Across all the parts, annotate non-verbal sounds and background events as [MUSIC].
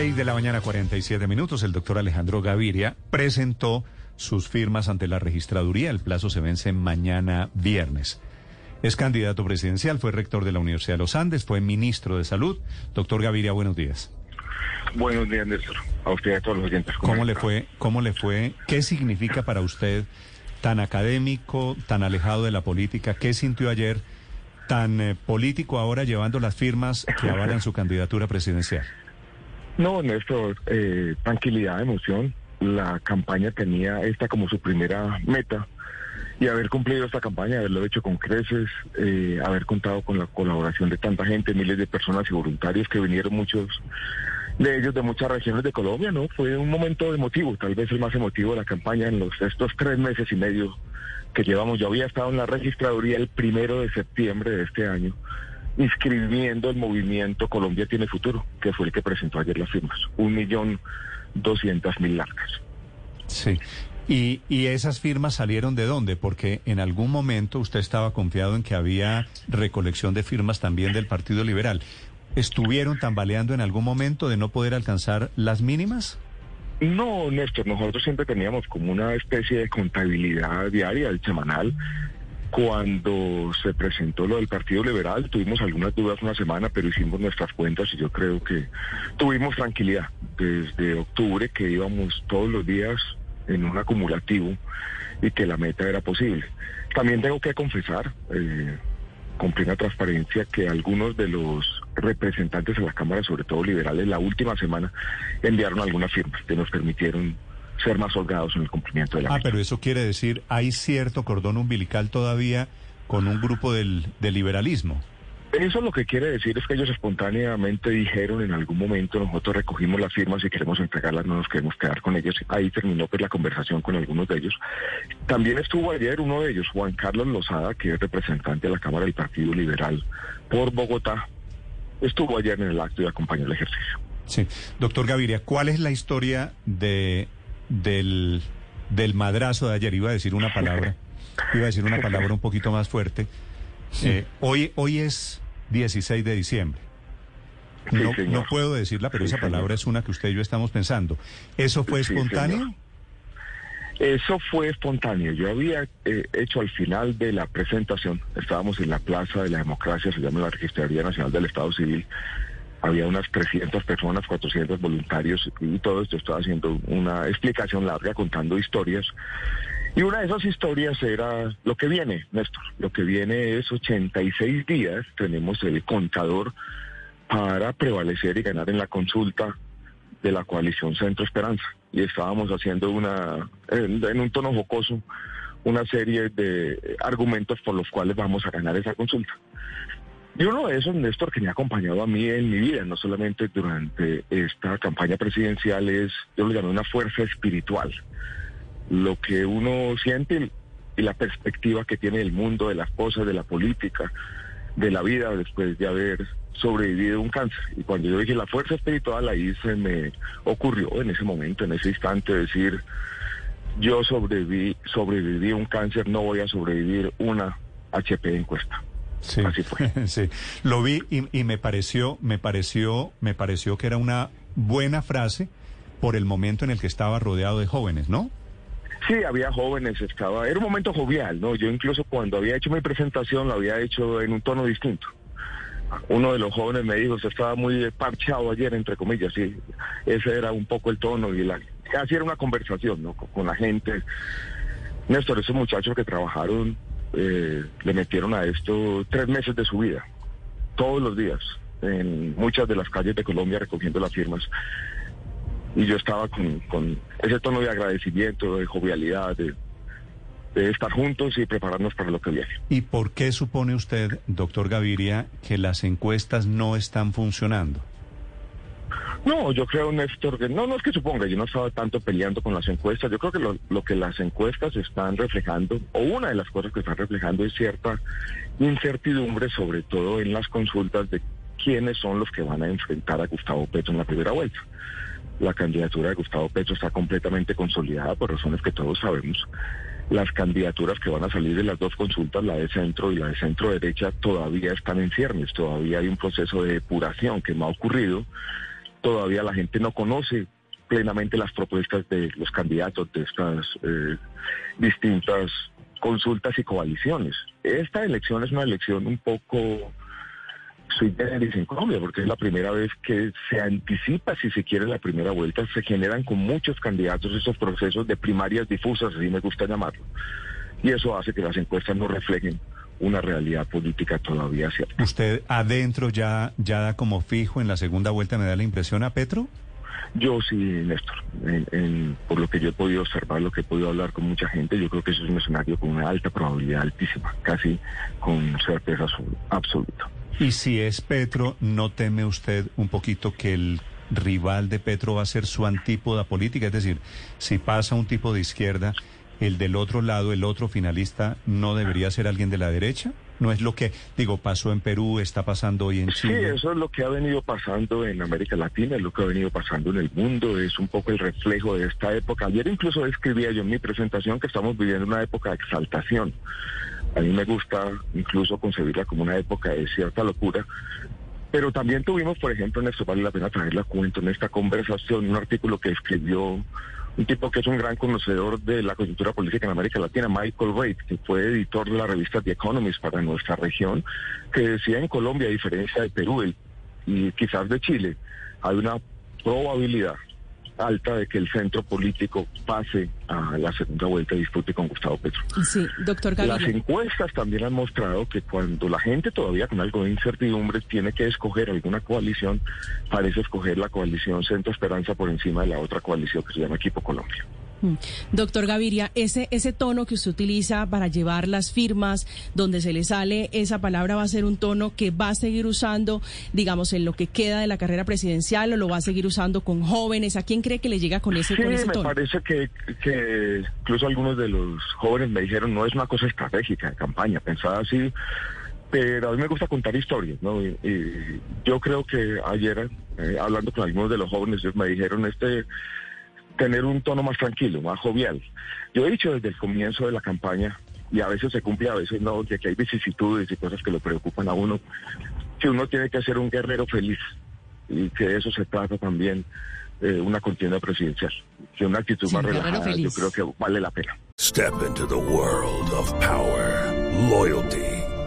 6 de la mañana, 47 minutos. El doctor Alejandro Gaviria presentó sus firmas ante la registraduría. El plazo se vence mañana viernes. Es candidato presidencial, fue rector de la Universidad de los Andes, fue ministro de Salud. Doctor Gaviria, buenos días. Buenos días, Néstor. A usted y a todos los oyentes. ¿Cómo le fue? ¿Cómo le fue? ¿Qué significa para usted tan académico, tan alejado de la política? ¿Qué sintió ayer tan eh, político ahora llevando las firmas que avalan su [LAUGHS] candidatura presidencial? No, Néstor, eh, tranquilidad, emoción. La campaña tenía esta como su primera meta y haber cumplido esta campaña, haberlo hecho con creces, eh, haber contado con la colaboración de tanta gente, miles de personas y voluntarios que vinieron muchos de ellos de muchas regiones de Colombia, ¿no? Fue un momento emotivo, tal vez el más emotivo de la campaña en los estos tres meses y medio que llevamos. Yo había estado en la registraduría el primero de septiembre de este año inscribiendo el movimiento Colombia tiene futuro, que fue el que presentó ayer las firmas, un millón doscientas mil largas. Sí. ¿Y, ¿Y esas firmas salieron de dónde? Porque en algún momento usted estaba confiado en que había recolección de firmas también del Partido Liberal. ¿Estuvieron tambaleando en algún momento de no poder alcanzar las mínimas? No, Néstor, nosotros siempre teníamos como una especie de contabilidad diaria, semanal. Cuando se presentó lo del Partido Liberal, tuvimos algunas dudas una semana, pero hicimos nuestras cuentas y yo creo que tuvimos tranquilidad desde octubre que íbamos todos los días en un acumulativo y que la meta era posible. También tengo que confesar, eh, con plena transparencia que algunos de los representantes de la Cámara, sobre todo liberales, la última semana enviaron algunas firmas que nos permitieron ser más holgados en el cumplimiento de la Ah, meta. pero eso quiere decir, hay cierto cordón umbilical todavía con un grupo del, del liberalismo. Eso lo que quiere decir es que ellos espontáneamente dijeron en algún momento, nosotros recogimos las firmas y queremos entregarlas, no nos queremos quedar con ellas. Ahí terminó pues la conversación con algunos de ellos. También estuvo ayer uno de ellos, Juan Carlos Lozada, que es representante de la Cámara del Partido Liberal por Bogotá. Estuvo ayer en el acto y acompañó el ejercicio. Sí. Doctor Gaviria, ¿cuál es la historia de, del, del madrazo de ayer? Iba a decir una palabra, [LAUGHS] iba a decir una palabra un poquito más fuerte. Eh, hoy, hoy es 16 de diciembre. Sí, No, no puedo decirla, pero Sí, esa palabra señor. es una que usted y yo estamos pensando. ¿Eso fue Sí, espontáneo? señor. Eso fue espontáneo. Yo había eh, hecho al final de la presentación, estábamos en la Plaza de la Democracia, se llama la Registraduría Nacional del Estado Civil. Había unas 300 personas, 400 voluntarios y todo esto estaba haciendo una explicación larga contando historias. Y una de esas historias era lo que viene, Néstor. Lo que viene es 86 días, tenemos el contador para prevalecer y ganar en la consulta de la coalición Centro Esperanza. Y estábamos haciendo una, en, en un tono jocoso, una serie de argumentos por los cuales vamos a ganar esa consulta. Y uno de esos, Néstor, que me ha acompañado a mí en mi vida, no solamente durante esta campaña presidencial, es, yo lo llamé una fuerza espiritual. Lo que uno siente y la perspectiva que tiene del mundo, de las cosas, de la política, de la vida después de haber sobrevivido un cáncer. Y cuando yo dije la fuerza espiritual, ahí se me ocurrió en ese momento, en ese instante, decir, yo sobreviví, sobreviví un cáncer, no voy a sobrevivir una HP encuesta. Sí, Así fue. [LAUGHS] sí. Lo vi y, y me pareció, me pareció, me pareció que era una buena frase por el momento en el que estaba rodeado de jóvenes, ¿no? Sí, había jóvenes, estaba, era un momento jovial, ¿no? Yo incluso cuando había hecho mi presentación lo había hecho en un tono distinto. Uno de los jóvenes me dijo, usted estaba muy parchado ayer, entre comillas, sí. Ese era un poco el tono y la, así era una conversación, ¿no? Con, con la gente. Néstor, esos muchachos que trabajaron, eh, le metieron a esto tres meses de su vida, todos los días, en muchas de las calles de Colombia recogiendo las firmas y yo estaba con, ese tono de agradecimiento, de jovialidad, de, de estar juntos y prepararnos para lo que viene. ¿Y por qué supone usted, doctor Gaviria, que las encuestas no están funcionando? No, yo creo, Néstor, que no, no es que suponga, yo no estaba tanto peleando con las encuestas, yo creo que lo, lo, que las encuestas están reflejando, o una de las cosas que están reflejando es cierta incertidumbre, sobre todo en las consultas de quiénes son los que van a enfrentar a Gustavo Petro en la primera vuelta. La candidatura de Gustavo Petro está completamente consolidada por razones que todos sabemos. Las candidaturas que van a salir de las dos consultas, la de centro y la de centro derecha, todavía están en ciernes, todavía hay un proceso de depuración que no ha ocurrido todavía la gente no conoce plenamente las propuestas de los candidatos de estas eh, distintas consultas y coaliciones. Esta elección es una elección un poco sui en Colombia, porque es la primera vez que se anticipa, si se quiere, la primera vuelta. Se generan con muchos candidatos esos procesos de primarias difusas, así me gusta llamarlo. Y eso hace que las encuestas no reflejen una realidad política todavía cierta. ¿Usted adentro ya, ya da como fijo en la segunda vuelta, me da la impresión a Petro? Yo sí, Néstor. por lo que yo he podido observar, lo que he podido hablar con mucha gente, yo creo que eso es un escenario con una alta probabilidad, altísima, casi con certeza absoluta. Y si es Petro, ¿no teme usted un poquito que el rival de Petro va a ser su antípoda política? Es decir, si pasa un tipo de izquierda el del otro lado, el otro finalista, no debería ser alguien de la derecha? ¿No es lo que, digo, pasó en Perú, está pasando hoy en Chile? Sí, eso es lo que ha venido pasando en América Latina, es lo que ha venido pasando en el mundo, es un poco el reflejo de esta época. Ayer incluso escribía yo en mi presentación que estamos viviendo una época de exaltación. A mí me gusta incluso concebirla como una época de cierta locura, pero también tuvimos, por ejemplo, en esto vale la pena traerla cuento en esta conversación, un artículo que escribió un tipo que es un gran conocedor de la coyuntura política en América Latina, Michael Reid, que fue editor de la revista The Economist para nuestra región, que decía en Colombia, a diferencia de Perú y quizás de Chile, hay una probabilidad alta de que el centro político pase a la segunda vuelta y dispute con Gustavo Petro. Sí, doctor Gaviria. Las encuestas también han mostrado que cuando la gente todavía con algo de incertidumbre tiene que escoger alguna coalición, parece escoger la coalición Centro Esperanza por encima de la otra coalición que se llama Equipo Colombia. Mm. Doctor Gaviria, ese, ese tono que usted utiliza para llevar las firmas, donde se le sale esa palabra, va a ser un tono que va a seguir usando, digamos, en lo que queda de la carrera presidencial o lo va a seguir usando con jóvenes. ¿A quién cree que le llega con ese, con ese me parece que, que incluso algunos de los jóvenes me dijeron, no es una cosa estratégica de campaña, pensada así pero a mí me gusta contar historias, ¿no? Y, yo creo que ayer, eh, hablando con algunos de los jóvenes, me dijeron, este tener un tono más tranquilo, más jovial. Yo he dicho desde el comienzo de la campaña, y a veces se cumple, a veces no, que hay vicisitudes y cosas que lo preocupan a uno, que uno tiene que ser un guerrero feliz y que de eso se trata también eh, una contienda presidencial. Que una actitud más relajada, yo creo que vale la pena. Step into the world of power, loyalty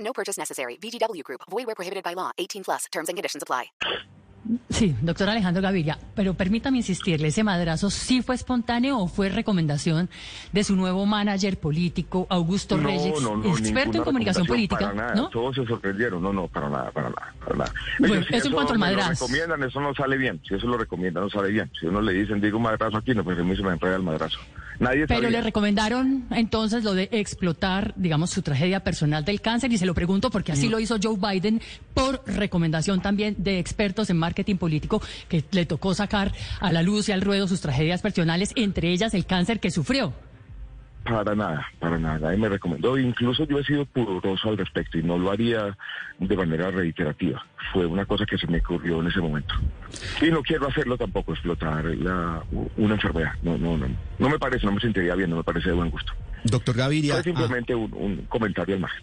No purchase necessary. VGW Group. Void where prohibited by law. 18 plus. Terms and conditions apply. Sí, doctor Alejandro Gaviria, pero permítame insistirle, ¿ese madrazo sí fue espontáneo o fue recomendación de su nuevo manager político, Augusto Reyes, experto en comunicación política? ¿no? Todos se sorprendieron, no, no, para nada, para nada, para nada. Bueno, eso, en cuanto al madrazo. Si recomiendan, eso no sale bien, si eso lo recomiendan, no sale bien. Si uno le dicen, digo madrazo aquí, no, pues a mí se me enreda el madrazo. Nadie Pero le recomendaron entonces lo de explotar, digamos, su tragedia personal del cáncer y se lo pregunto porque así lo hizo Joe Biden por recomendación también de expertos en marketing político que le tocó sacar a la luz y al ruedo sus tragedias personales, entre ellas el cáncer que sufrió. Para nada, para nada. Nadie me recomendó. Incluso yo he sido pudoroso al respecto y no lo haría de manera reiterativa. Fue una cosa que se me ocurrió en ese momento. Y no quiero hacerlo tampoco, explotar la, una enfermedad. No, no, no. No me parece, no me sentiría bien, no me parece de buen gusto. Doctor Gaviria. Fue simplemente un, un, comentario al margen.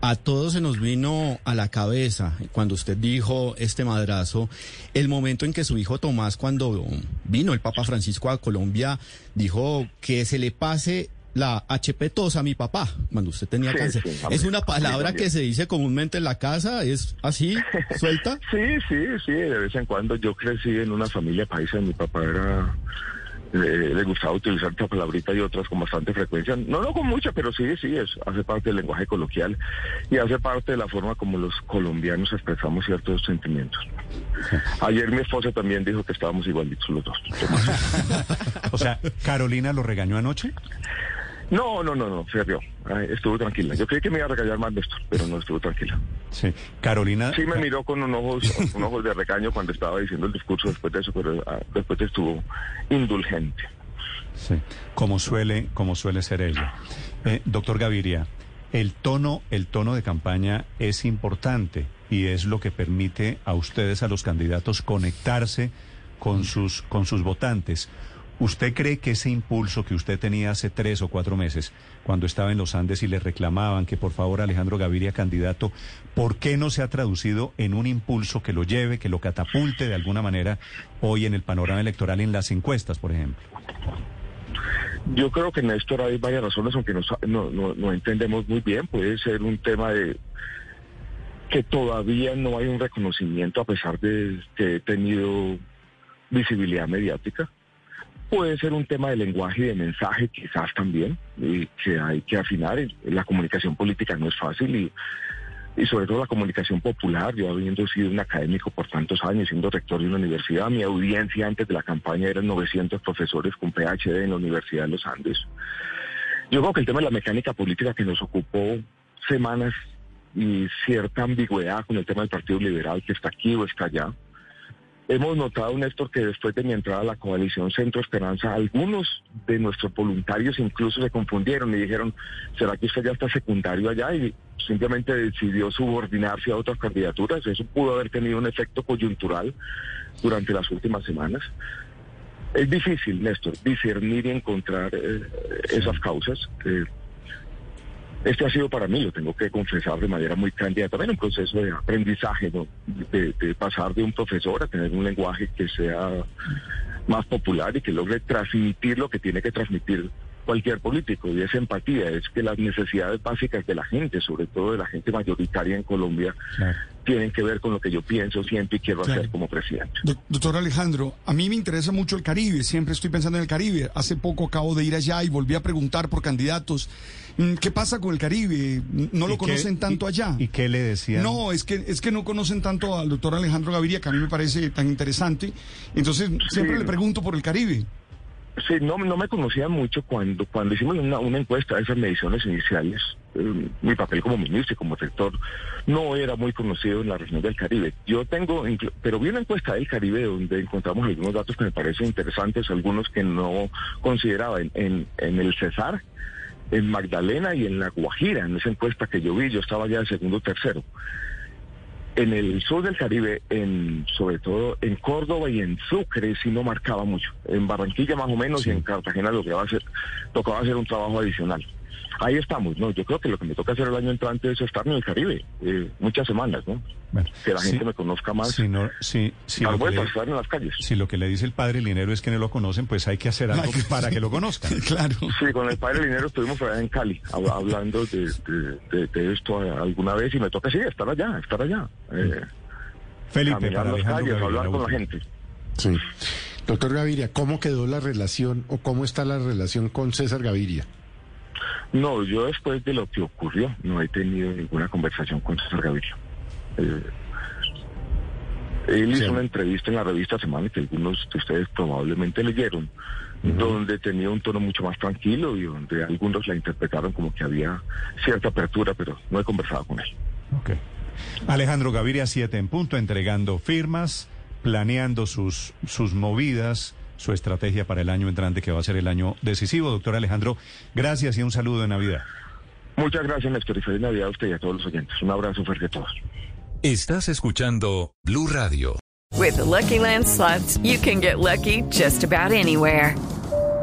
A todos se nos vino a la cabeza, cuando usted dijo este madrazo, el momento en que su hijo Tomás, cuando vino el Papa Francisco a Colombia, dijo que se le pase la HP tos a mi papá cuando usted tenía cáncer. ¿Es una palabra que se dice comúnmente en la casa? ¿Es así, [LAUGHS] suelta? sí, sí, sí, de vez en cuando. Yo crecí en una familia paisa, mi papá era eh, le gustaba utilizar esta palabrita y otras con bastante frecuencia. No, no con mucha, pero sí, sí, es, hace parte del lenguaje coloquial y hace parte de la forma como los colombianos expresamos ciertos sentimientos. [LAUGHS] Ayer mi esposa también dijo que estábamos igualitos los dos. [LAUGHS] o sea, ¿Carolina lo regañó anoche? No, no, no, no, se rió. Estuvo tranquila. Yo creí que me iba a regañar más de esto, pero no estuvo tranquila. Sí, Carolina. Sí, me miró con unos ojos, con ojos de regaño cuando estaba diciendo el discurso después de eso, pero ah, después estuvo indulgente. Sí, como suele, como suele ser ella. Eh, doctor Gaviria, el tono, el tono de campaña es importante y es lo que permite a ustedes, a los candidatos, conectarse con sus, con sus votantes. ¿Usted cree que ese impulso que usted tenía hace tres o cuatro meses, cuando estaba en los Andes y le reclamaban que por favor Alejandro Gaviria candidato, ¿por qué no se ha traducido en un impulso que lo lleve, que lo catapulte de alguna manera hoy en el panorama electoral en las encuestas, por ejemplo? Yo creo que Néstor hay varias razones, aunque no, entendemos muy bien. Puede ser un tema de que todavía no hay un reconocimiento a pesar de que he tenido visibilidad mediática Puede ser un tema de lenguaje y de mensaje quizás también, que hay que afinar. La comunicación política no es fácil y, y sobre todo la comunicación popular. Yo habiendo sido un académico por tantos años, siendo rector de una universidad, mi audiencia antes de la campaña eran 900 profesores con PhD en la Universidad de los Andes. Yo creo que el tema de la mecánica política que nos ocupó semanas y cierta ambigüedad con el tema del Partido Liberal que está aquí o está allá, Hemos notado, Néstor, que después de mi entrada a la coalición Centro Esperanza, algunos de nuestros voluntarios incluso se confundieron y dijeron, ¿será que usted ya está secundario allá? Y simplemente decidió subordinarse a otras candidaturas. Eso pudo haber tenido un efecto coyuntural durante las últimas semanas. Es difícil, Néstor, discernir y encontrar eh, esas causas. Eh, este ha sido para mí, lo tengo que confesar de manera muy candida, también un proceso de aprendizaje, de, pasar de un profesor a tener un lenguaje que sea más popular y que logre transmitir lo que tiene que transmitir cualquier político, y esa empatía, es que las necesidades básicas de la gente, sobre todo de la gente mayoritaria en Colombia, tienen que ver con lo que yo pienso, siento y quiero hacer como presidente. doctor Alejandro, a mí me interesa mucho el Caribe, siempre estoy pensando en el Caribe. Hace poco acabo de ir allá y volví a preguntar por candidatos. Mm, ¿Qué pasa con el Caribe? ¿No lo conocen tanto allá? ¿Y qué le decían? No, es que, es que no conocen tanto al doctor Alejandro Gaviria, que a mí me parece tan interesante. Entonces, siempre le pregunto por el Caribe. Sí, no, no me conocía mucho cuando, cuando hicimos una, una encuesta de esas mediciones iniciales. Eh, mi papel como ministro y como rector no era muy conocido en la región del Caribe. Yo tengo, pero vi una encuesta del Caribe donde encontramos algunos datos que me parecen interesantes, algunos que no consideraba en, en, en el Cesar, en Magdalena y en La Guajira, en esa encuesta que yo vi, yo estaba ya de segundo o tercero. En el sur del Caribe, en, sobre todo en Córdoba y en Sucre, sí no marcaba mucho. En Barranquilla más o menos y en Cartagena lo que va a hacer, tocaba hacer un trabajo adicional ahí estamos, ¿no? Yo creo que lo que me toca hacer el año entrante es estar en el Caribe, eh, muchas semanas, ¿no? que la gente me conozca más. Si no, si, si lo que le, estar en las calles. Si lo que le dice el padre Linero es que no lo conocen, pues hay que hacer algo para que lo conozcan. [LAUGHS] claro. Sí, con el padre Linero estuvimos allá en Cali hablando de, de, esto alguna vez y me toca, sí, estar allá, estar allá. Eh, Felipe, para las calles, hablar con la gente. Sí. Doctor Gaviria, ¿cómo quedó la relación o cómo está la relación con César Gaviria? No, yo después de lo que ocurrió no he tenido ninguna conversación con César Gaviria. Eh, él hizo una entrevista en la revista Semana que algunos de ustedes probablemente leyeron, donde tenía un tono mucho más tranquilo y donde algunos la interpretaron como que había cierta apertura, pero no he conversado con él. Okay. Alejandro Gaviria, siete en punto, entregando firmas, planeando sus, sus movidas su estrategia para el año entrante, que va a ser el año decisivo. Doctor Alejandro, gracias y un saludo de Navidad. Muchas gracias, Néstor, y feliz Navidad a usted y a todos los oyentes. Un abrazo fuerte a todos. Estás escuchando Blue Radio. With Lucky Land slots, you can get lucky just about anywhere.